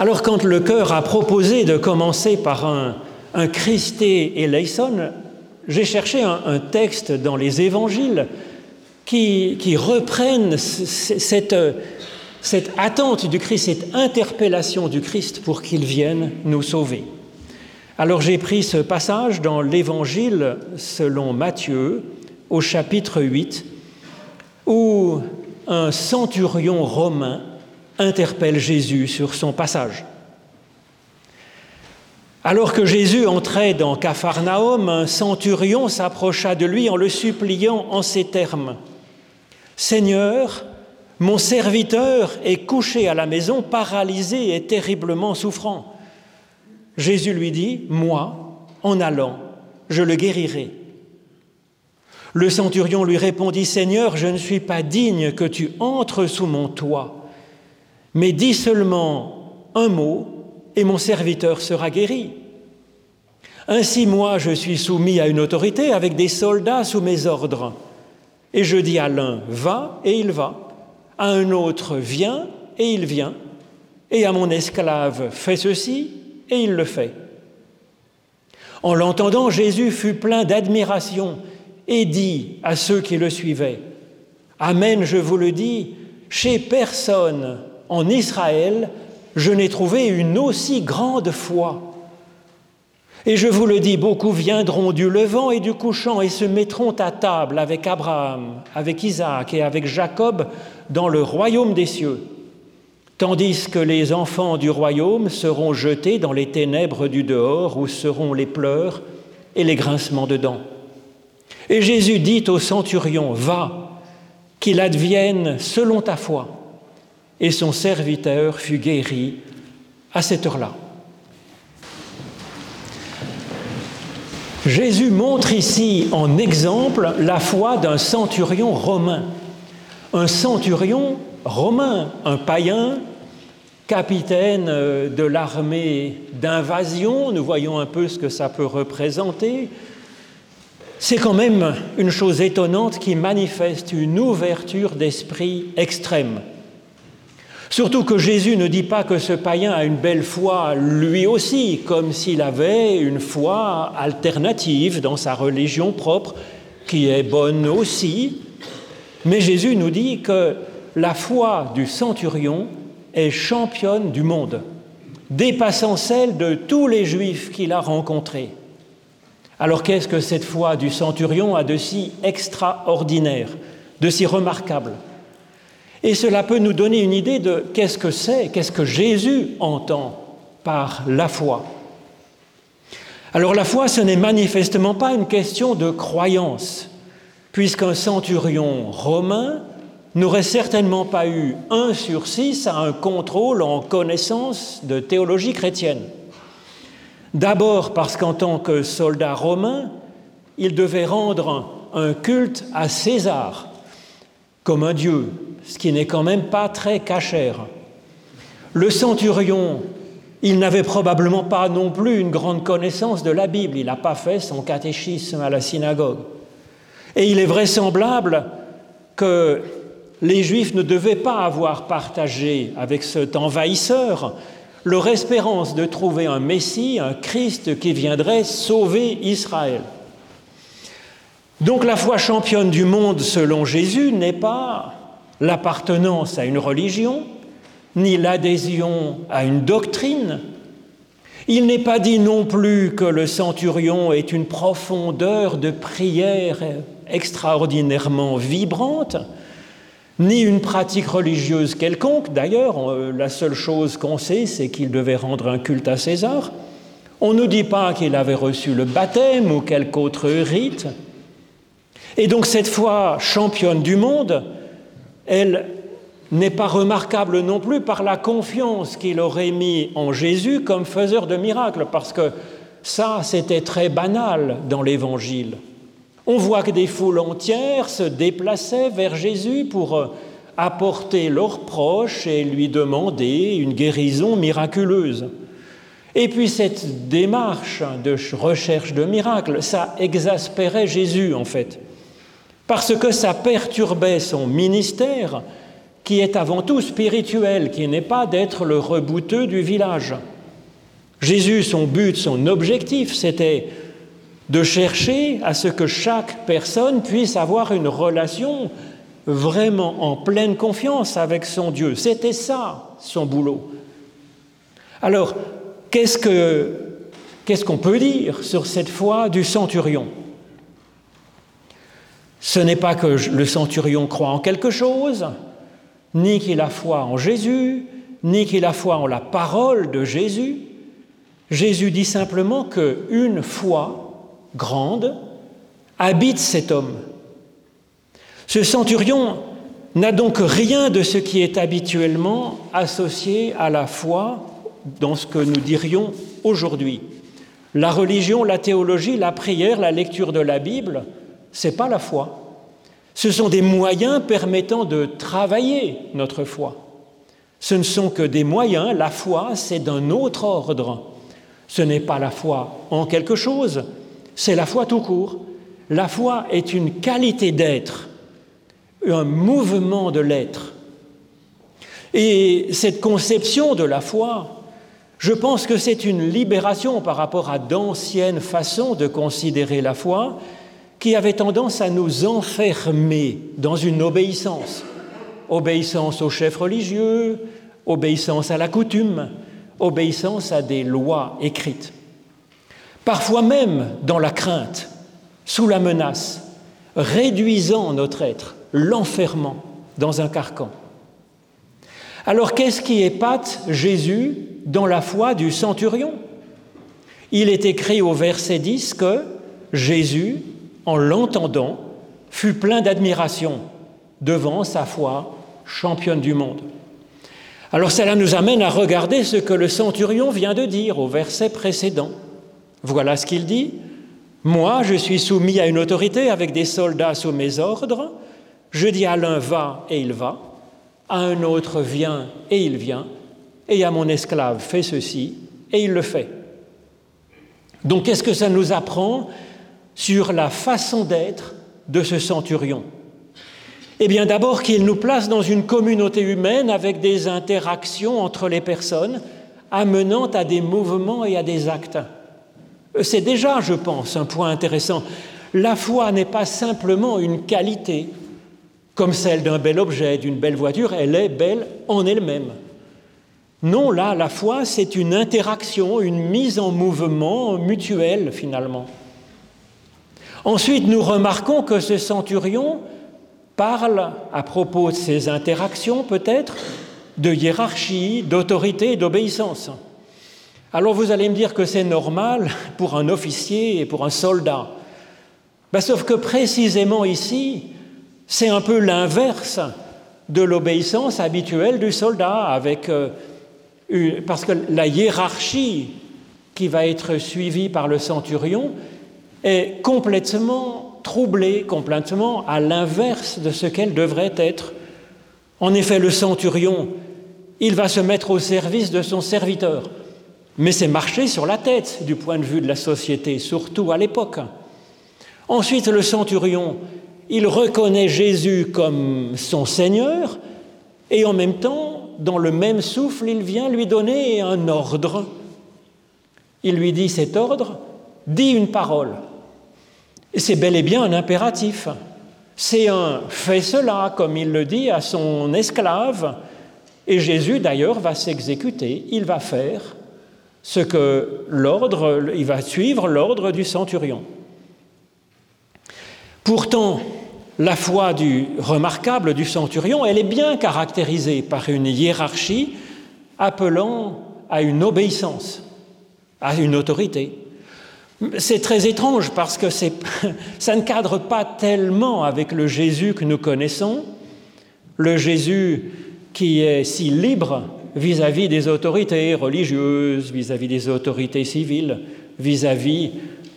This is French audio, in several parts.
Alors quand le cœur a proposé de commencer par un, un Christé eleison, j'ai cherché un, texte dans les évangiles qui, qui reprenne cette, cette attente du Christ, cette interpellation du Christ pour qu'il vienne nous sauver. Alors j'ai pris ce passage dans l'Évangile selon Matthieu au chapitre 8, où un centurion romain interpelle Jésus sur son passage. Alors que Jésus entrait dans Capharnaüm, un centurion s'approcha de lui en le suppliant en ces termes. Seigneur, mon serviteur est couché à la maison, paralysé et terriblement souffrant. Jésus lui dit, Moi, en allant, je le guérirai. Le centurion lui répondit, Seigneur, je ne suis pas digne que tu entres sous mon toit, mais dis seulement un mot et mon serviteur sera guéri. Ainsi moi je suis soumis à une autorité avec des soldats sous mes ordres. Et je dis à l'un, va, et il va, à un autre, viens, et il vient, et à mon esclave, fais ceci, et il le fait. En l'entendant, Jésus fut plein d'admiration et dit à ceux qui le suivaient, Amen, je vous le dis, chez personne en Israël, je n'ai trouvé une aussi grande foi. Et je vous le dis, beaucoup viendront du levant et du couchant et se mettront à table avec Abraham, avec Isaac et avec Jacob dans le royaume des cieux, tandis que les enfants du royaume seront jetés dans les ténèbres du dehors où seront les pleurs et les grincements de dents. Et Jésus dit au centurion, va, qu'il advienne selon ta foi. Et son serviteur fut guéri à cette heure-là. Jésus montre ici en exemple la foi d'un centurion romain. Un centurion romain, un païen, capitaine euh, de l'armée d'invasion, nous voyons un peu ce que ça peut représenter, c'est quand même une chose étonnante qui manifeste une ouverture d'esprit extrême. Surtout que Jésus ne dit pas que ce païen a une belle foi lui aussi, comme s'il avait une foi alternative dans sa religion propre, qui est bonne aussi. Mais Jésus nous dit que la foi du centurion est championne du monde, dépassant celle de tous les juifs qu'il a rencontrés. Alors qu'est-ce que cette foi du centurion a de si extraordinaire, de si remarquable? Et cela peut nous donner une idée de qu'est-ce que c'est, qu'est-ce que Jésus entend par la foi. Alors la foi, ce n'est manifestement pas une question de croyance, puisqu'un centurion romain n'aurait certainement pas eu un sur six à un contrôle en connaissance de théologie chrétienne. D'abord parce qu'en tant que soldat romain, il devait rendre un culte à César comme un dieu, ce qui n'est quand même pas très cachère. Le centurion, il n'avait probablement pas non plus une grande connaissance de la Bible, il n'a pas fait son catéchisme à la synagogue. Et il est vraisemblable que les Juifs ne devaient pas avoir partagé avec cet envahisseur leur espérance de trouver un Messie, un Christ qui viendrait sauver Israël. Donc la foi championne du monde selon Jésus n'est pas l'appartenance à une religion, ni l'adhésion à une doctrine. Il n'est pas dit non plus que le centurion est une profondeur de prière extraordinairement vibrante, ni une pratique religieuse quelconque. D'ailleurs, la seule chose qu'on sait, c'est qu'il devait rendre un culte à César. On ne nous dit pas qu'il avait reçu le baptême ou quelque autre rite. Et donc cette foi championne du monde, elle n'est pas remarquable non plus par la confiance qu'il aurait mis en Jésus comme faiseur de miracles, parce que ça, c'était très banal dans l'Évangile. On voit que des foules entières se déplaçaient vers Jésus pour euh, apporter leurs proches et lui demander une guérison miraculeuse. Et puis cette démarche de recherche de miracles, ça exaspérait Jésus en fait parce que ça perturbait son ministère qui est avant tout spirituel, qui n'est pas d'être le rebouteux du village. Jésus, son but, son objectif, c'était de chercher à ce que chaque personne puisse avoir une relation vraiment en pleine confiance avec son Dieu. C'était ça, son boulot. Alors, qu'est-ce qu'on peut dire sur cette foi du centurion? Ce n'est pas que le centurion croit en quelque chose, ni qu'il a foi en Jésus, ni qu'il a foi en la parole de Jésus. Jésus dit simplement qu'une foi grande habite cet homme. Ce centurion n'a donc rien de ce qui est habituellement associé à la foi dans ce que nous dirions aujourd'hui. La religion, la théologie, la prière, la lecture de la Bible, c'est pas la foi. Ce sont des moyens permettant de travailler notre foi. Ce ne sont que des moyens, la foi, c'est d'un autre ordre. Ce n'est pas la foi en quelque chose, c'est la foi tout court. La foi est une qualité d'être, un mouvement de l'être. Et cette conception de la foi, je pense que c'est une libération par rapport à d'anciennes façons de considérer la foi qui avaient tendance à nous enfermer dans une obéissance. Obéissance aux chefs religieux, obéissance à la coutume, obéissance à des lois écrites. Parfois même dans la crainte, sous la menace, réduisant notre être, l'enfermant dans un carcan. Alors qu'est-ce qui épate Jésus dans la foi du centurion? Il est écrit au verset 10 que Jésus, en l'entendant, fut plein d'admiration devant sa foi championne du monde. Alors cela nous amène à regarder ce que le centurion vient de dire au verset précédent. Voilà ce qu'il dit. Moi, je suis soumis à une autorité avec des soldats sous mes ordres. Je dis à l'un va et il va, à un autre viens et il vient, et à mon esclave fais ceci et il le fait. Donc qu'est-ce que ça nous apprend sur la façon d'être de ce centurion Eh bien d'abord qu'il nous place dans une communauté humaine avec des interactions entre les personnes amenant à des mouvements et à des actes. C'est déjà, je pense, un point intéressant. La foi n'est pas simplement une qualité, comme celle d'un bel objet, d'une belle voiture, elle est belle en elle-même. Non, là, la foi, c'est une interaction, une mise en mouvement mutuelle, finalement. Ensuite, nous remarquons que ce centurion parle, à propos de ces interactions peut-être, de hiérarchie, d'autorité et d'obéissance. Alors vous allez me dire que c'est normal pour un officier et pour un soldat. Ben, sauf que précisément ici, c'est un peu l'inverse de l'obéissance habituelle du soldat, euh, parce que la hiérarchie qui va être suivie par le centurion est complètement troublée, complètement à l'inverse de ce qu'elle devrait être. En effet, le centurion, il va se mettre au service de son serviteur. Mais c'est marcher sur la tête du point de vue de la société, surtout à l'époque. Ensuite, le centurion, il reconnaît Jésus comme son Seigneur et en même temps, dans le même souffle, il vient lui donner un ordre. Il lui dit cet ordre, dit une parole. Et c'est bel et bien un impératif. C'est un fais cela, comme il le dit à son esclave. Et Jésus, d'ailleurs, va s'exécuter, il va faire ce que l'ordre, il va suivre l'ordre du centurion. Pourtant, la foi du remarquable du centurion, elle est bien caractérisée par une hiérarchie appelant à une obéissance, à une autorité. C'est très étrange parce que ça ne cadre pas tellement avec le Jésus que nous connaissons, le Jésus qui est si libre vis-à-vis des autorités religieuses, vis-à-vis des autorités civiles, vis-à-vis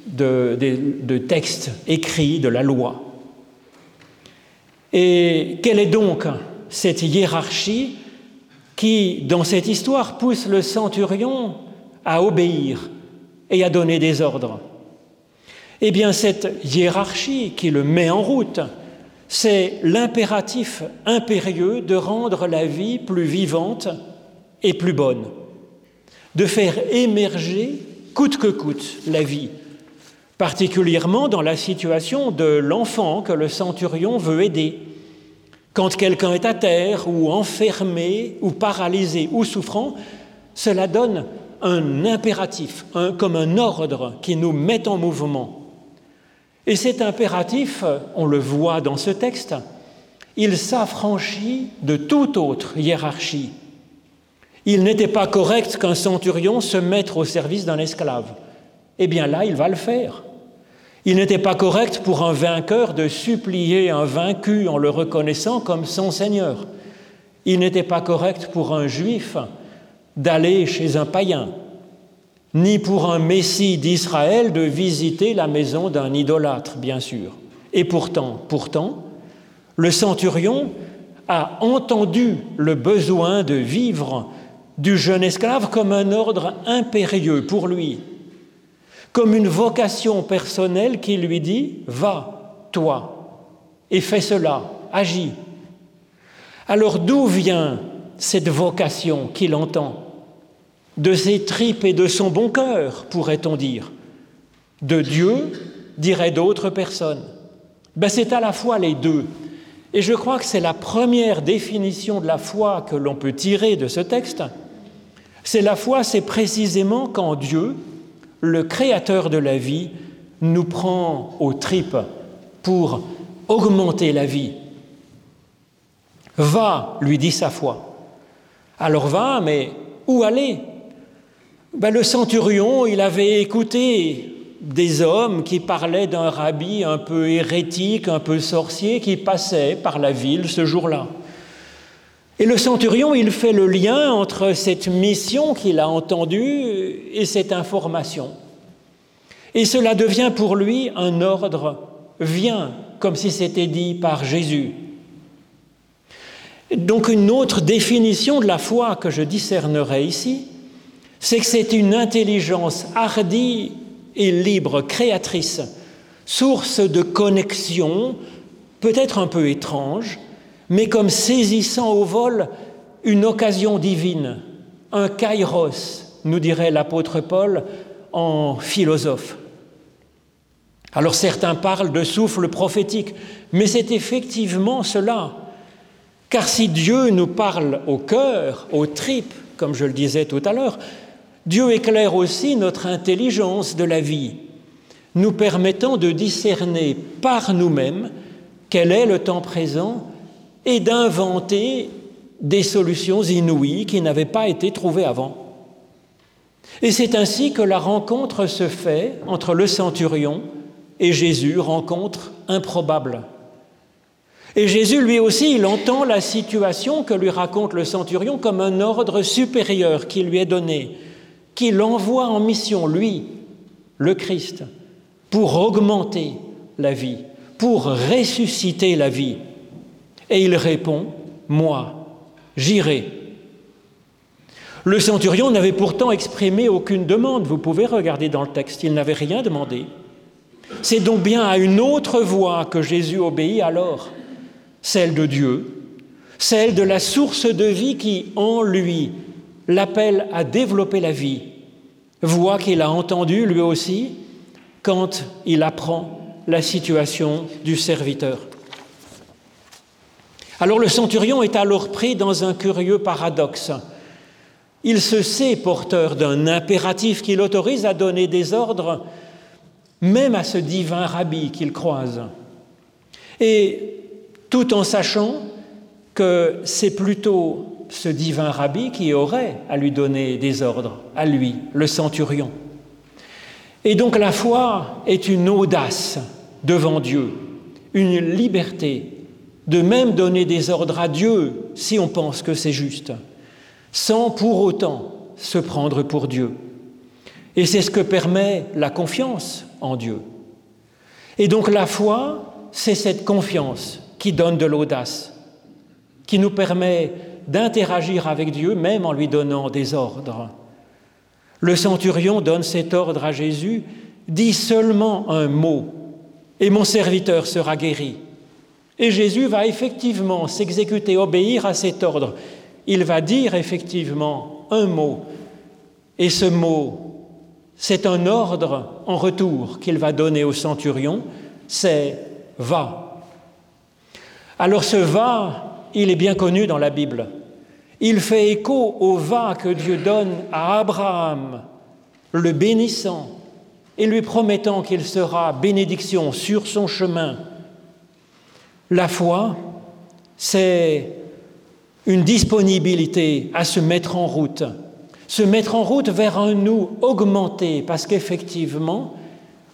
de, textes écrits de la loi. Et quelle est donc cette hiérarchie qui, dans cette histoire, pousse le centurion à obéir et à donner des ordres Eh bien, cette hiérarchie qui le met en route, c'est l'impératif impérieux de rendre la vie plus vivante et plus bonne, de faire émerger coûte que coûte la vie, particulièrement dans la situation de l'enfant que le centurion veut aider. Quand quelqu'un est à terre ou enfermé ou paralysé ou souffrant, cela donne un impératif, comme un ordre qui nous met en mouvement. Et cet impératif, on le voit dans ce texte, il s'affranchit de toute autre hiérarchie. Il n'était pas correct qu'un centurion se mette au service d'un esclave. Eh bien là, il va le faire. Il n'était pas correct pour un vainqueur de supplier un vaincu en le reconnaissant comme son Seigneur. Il n'était pas correct pour un juif d'aller chez un païen, ni pour un Messie d'Israël de visiter la maison d'un idolâtre, bien sûr. Et pourtant, pourtant, le centurion a entendu le besoin de vivre du jeune esclave comme un ordre impérieux pour lui, comme une vocation personnelle qui lui dit Va, toi, et fais cela, agis. Alors d'où vient cette vocation qu'il entend? De ses tripes et de son bon cœur, pourrait-on dire. De Dieu, diraient d'autres personnes. Ben, c'est à la fois les deux. Et je crois que c'est la première définition de la foi que l'on peut tirer de ce texte. C'est la foi, c'est précisément quand Dieu, le créateur de la vie, nous prend aux tripes pour augmenter la vie. Va, lui dit sa foi. Alors va, mais où aller? Ben, Le centurion, il avait écouté des hommes qui parlaient d'un rabbi un peu hérétique, un peu sorcier, qui passait par la ville ce jour-là. Et le centurion, il fait le lien entre cette mission qu'il a entendue et cette information. Et cela devient pour lui un ordre, viens, comme si c'était dit par Jésus. Donc une autre définition de la foi que je discernerai ici, c'est que c'est une intelligence hardie et libre, créatrice, source de connexion, peut-être un peu étrange, mais comme saisissant au vol une occasion divine, un kairos, nous dirait l'apôtre Paul en philosophe. Alors certains parlent de souffle prophétique, mais c'est effectivement cela. Car si Dieu nous parle au cœur, aux tripes, comme je le disais tout à l'heure, Dieu éclaire aussi notre intelligence de la vie, nous permettant de discerner par nous-mêmes quel est le temps présent et d'inventer des solutions inouïes qui n'avaient pas été trouvées avant. Et c'est ainsi que la rencontre se fait entre le centurion et Jésus, rencontre improbable. Et Jésus, lui aussi, il entend la situation que lui raconte le centurion comme un ordre supérieur qui lui est donné, qui l'envoie en mission, lui, le Christ, pour augmenter la vie, pour ressusciter la vie. Et il répond, moi, j'irai. Le centurion n'avait pourtant exprimé aucune demande, vous pouvez regarder dans le texte, il n'avait rien demandé. C'est donc bien à une autre voix que Jésus obéit alors, celle de Dieu, celle de la source de vie qui, en lui, l'appelle à développer la vie, voix qu'il a entendue lui aussi quand il apprend la situation du serviteur. Alors le centurion est alors pris dans un curieux paradoxe. Il se sait porteur d'un impératif qui l'autorise à donner des ordres, même à ce divin rabbi qu'il croise. Et tout en sachant que c'est plutôt ce divin rabbi qui aurait à lui donner des ordres, à lui, le centurion. Et donc la foi est une audace devant Dieu, une liberté de même donner des ordres à Dieu si on pense que c'est juste, sans pour autant se prendre pour Dieu. Et c'est ce que permet la confiance en Dieu. Et donc la foi, c'est cette confiance qui donne de l'audace, qui nous permet d'interagir avec Dieu même en lui donnant des ordres. Le centurion donne cet ordre à Jésus, dit seulement un mot, et mon serviteur sera guéri. Et Jésus va effectivement s'exécuter, obéir à cet ordre. Il va dire effectivement un mot. Et ce mot, c'est un ordre en retour qu'il va donner au centurion, c'est va. Alors ce va, il est bien connu dans la Bible. Il fait écho au va que Dieu donne à Abraham, le bénissant et lui promettant qu'il sera bénédiction sur son chemin. La foi, c'est une disponibilité à se mettre en route, se mettre en route vers un nous augmenté, parce qu'effectivement,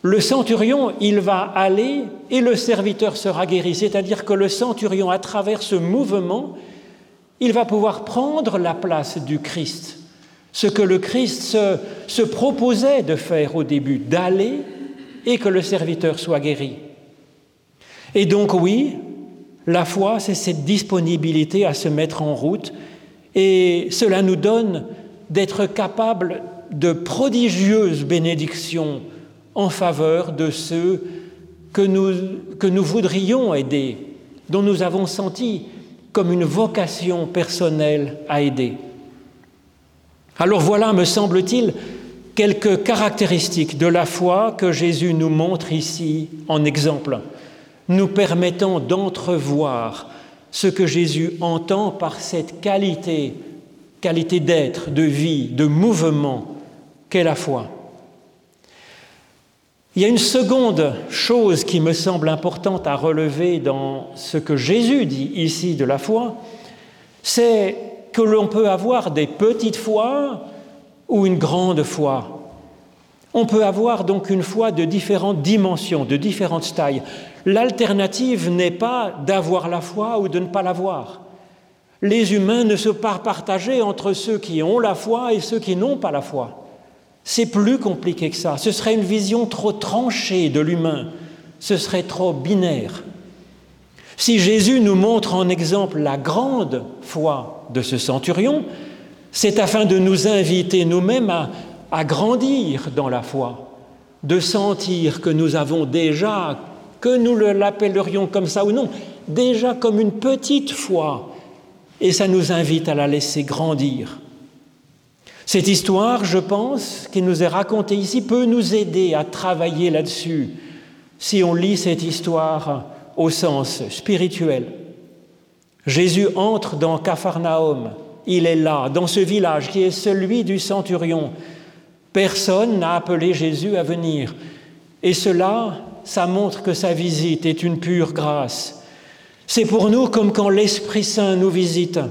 le centurion, il va aller et le serviteur sera guéri, c'est-à-dire que le centurion, à travers ce mouvement, il va pouvoir prendre la place du Christ, ce que le Christ se, proposait de faire au début, d'aller et que le serviteur soit guéri. Et donc oui, la foi, c'est cette disponibilité à se mettre en route. Et cela nous donne d'être capables de prodigieuses bénédictions en faveur de ceux que nous, que nous voudrions aider, dont nous avons senti comme une vocation personnelle à aider. Alors voilà, me semble-t-il, quelques caractéristiques de la foi que Jésus nous montre ici en exemple, nous permettant d'entrevoir ce que Jésus entend par cette qualité, qualité d'être, de vie, de mouvement qu'est la foi. Il y a une seconde chose qui me semble importante à relever dans ce que Jésus dit ici de la foi, c'est que l'on peut avoir des petites foi ou une grande foi. On peut avoir donc une foi de différentes dimensions, de différentes tailles. L'alternative n'est pas d'avoir la foi ou de ne pas l'avoir. Les humains ne sont pas partagés entre ceux qui ont la foi et ceux qui n'ont pas la foi. C'est plus compliqué que ça. Ce serait une vision trop tranchée de l'humain. Ce serait trop binaire. Si Jésus nous montre en exemple la grande foi de ce centurion, c'est afin de nous inviter nous-mêmes à, grandir dans la foi, de sentir que nous avons déjà, que nous l'appellerions comme ça ou non, déjà comme une petite foi, et ça nous invite à la laisser grandir. Cette histoire, je pense, qui nous est racontée ici, peut nous aider à travailler là-dessus si on lit cette histoire au sens spirituel. Jésus entre dans Capharnaüm, il est là, dans ce village qui est celui du centurion. Personne n'a appelé Jésus à venir. Et cela, ça montre que sa visite est une pure grâce. C'est pour nous comme quand l'Esprit Saint nous visite.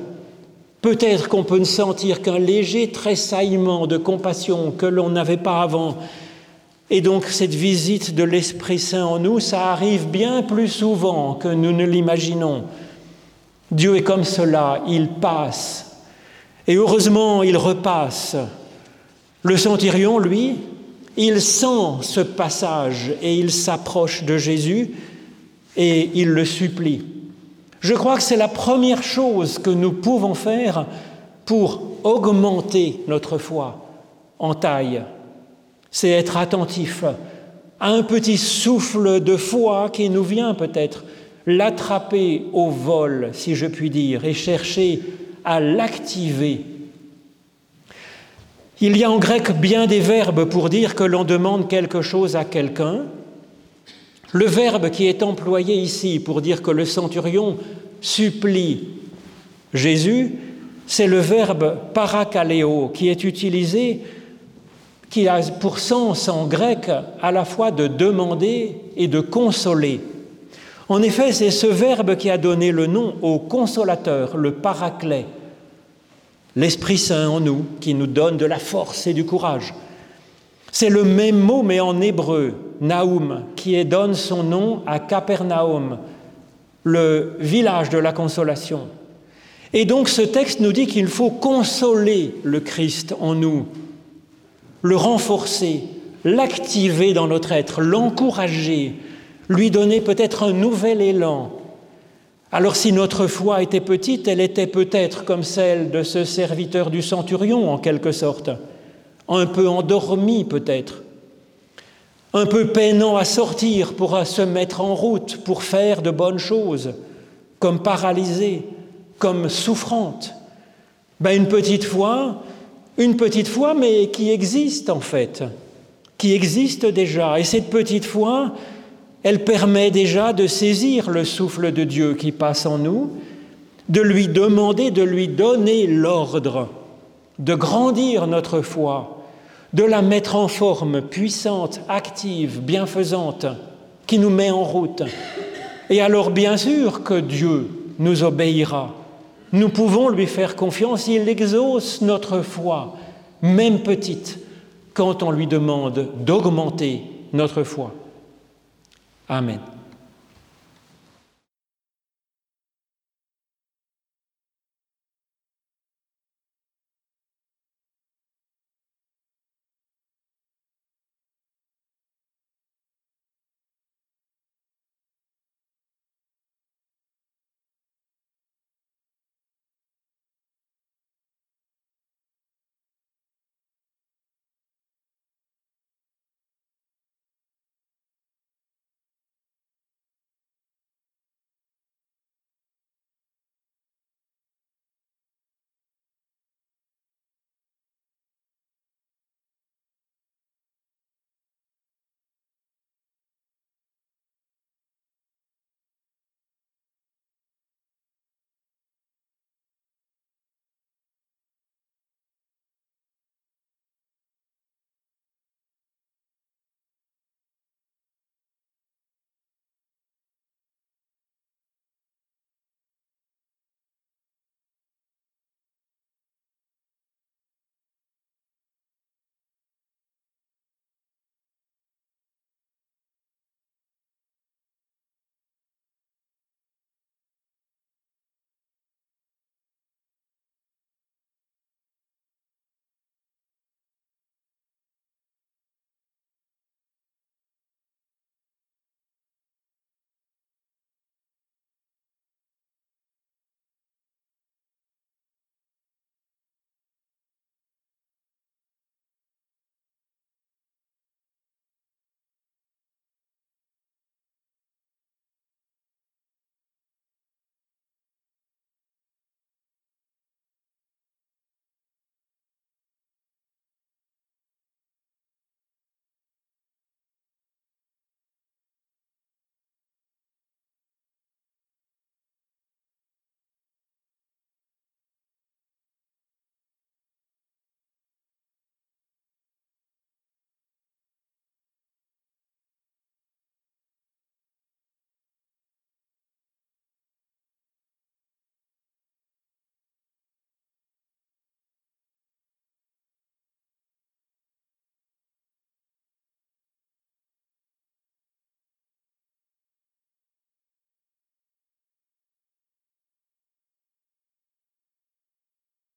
Peut-être qu'on peut ne sentir qu'un léger tressaillement de compassion que l'on n'avait pas avant. Et donc cette visite de l'Esprit Saint en nous, ça arrive bien plus souvent que nous ne l'imaginons. Dieu est comme cela, il passe. Et heureusement, il repasse. Le centurion, lui, il sent ce passage et il s'approche de Jésus et il le supplie. Je crois que c'est la première chose que nous pouvons faire pour augmenter notre foi en taille. C'est être attentif à un petit souffle de foi qui nous vient peut-être, l'attraper au vol, si je puis dire, et chercher à l'activer. Il y a en grec bien des verbes pour dire que l'on demande quelque chose à quelqu'un, le verbe qui est employé ici pour dire que le centurion supplie Jésus, c'est le verbe parakaleo qui est utilisé, qui a pour sens en grec à la fois de demander et de consoler. En effet, c'est ce verbe qui a donné le nom au consolateur, le paraclet, l'Esprit Saint en nous, qui nous donne de la force et du courage. C'est le même mot, mais en hébreu, Naoum, qui donne son nom à Capernaum, le village de la consolation. Et donc ce texte nous dit qu'il faut consoler le Christ en nous, le renforcer, l'activer dans notre être, l'encourager, lui donner peut-être un nouvel élan. Alors si notre foi était petite, elle était peut-être comme celle de ce serviteur du centurion en quelque sorte un peu endormi peut-être, un peu peinant à sortir pour se mettre en route, pour faire de bonnes choses. comme paralysée, comme souffrante. Ben, une petite foi, une petite foi, mais qui existe en fait, qui existe déjà. Et cette petite foi, elle permet déjà de saisir le souffle de Dieu qui passe en nous, de lui demander, de lui donner l'ordre, de grandir notre foi, de la mettre en forme puissante, active, bienfaisante, qui nous met en route. Et alors bien sûr que Dieu nous obéira. Nous pouvons lui faire confiance, il exauce notre foi, même petite, quand on lui demande d'augmenter notre foi. Amen.